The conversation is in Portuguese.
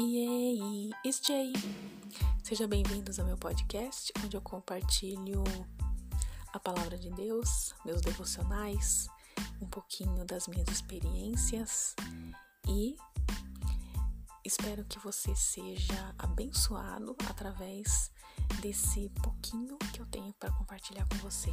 E aí, it's Jay. Sejam bem-vindos ao meu podcast, onde eu compartilho a palavra de Deus, meus devocionais, um pouquinho das minhas experiências e espero que você seja abençoado através desse pouquinho que eu tenho para compartilhar com você.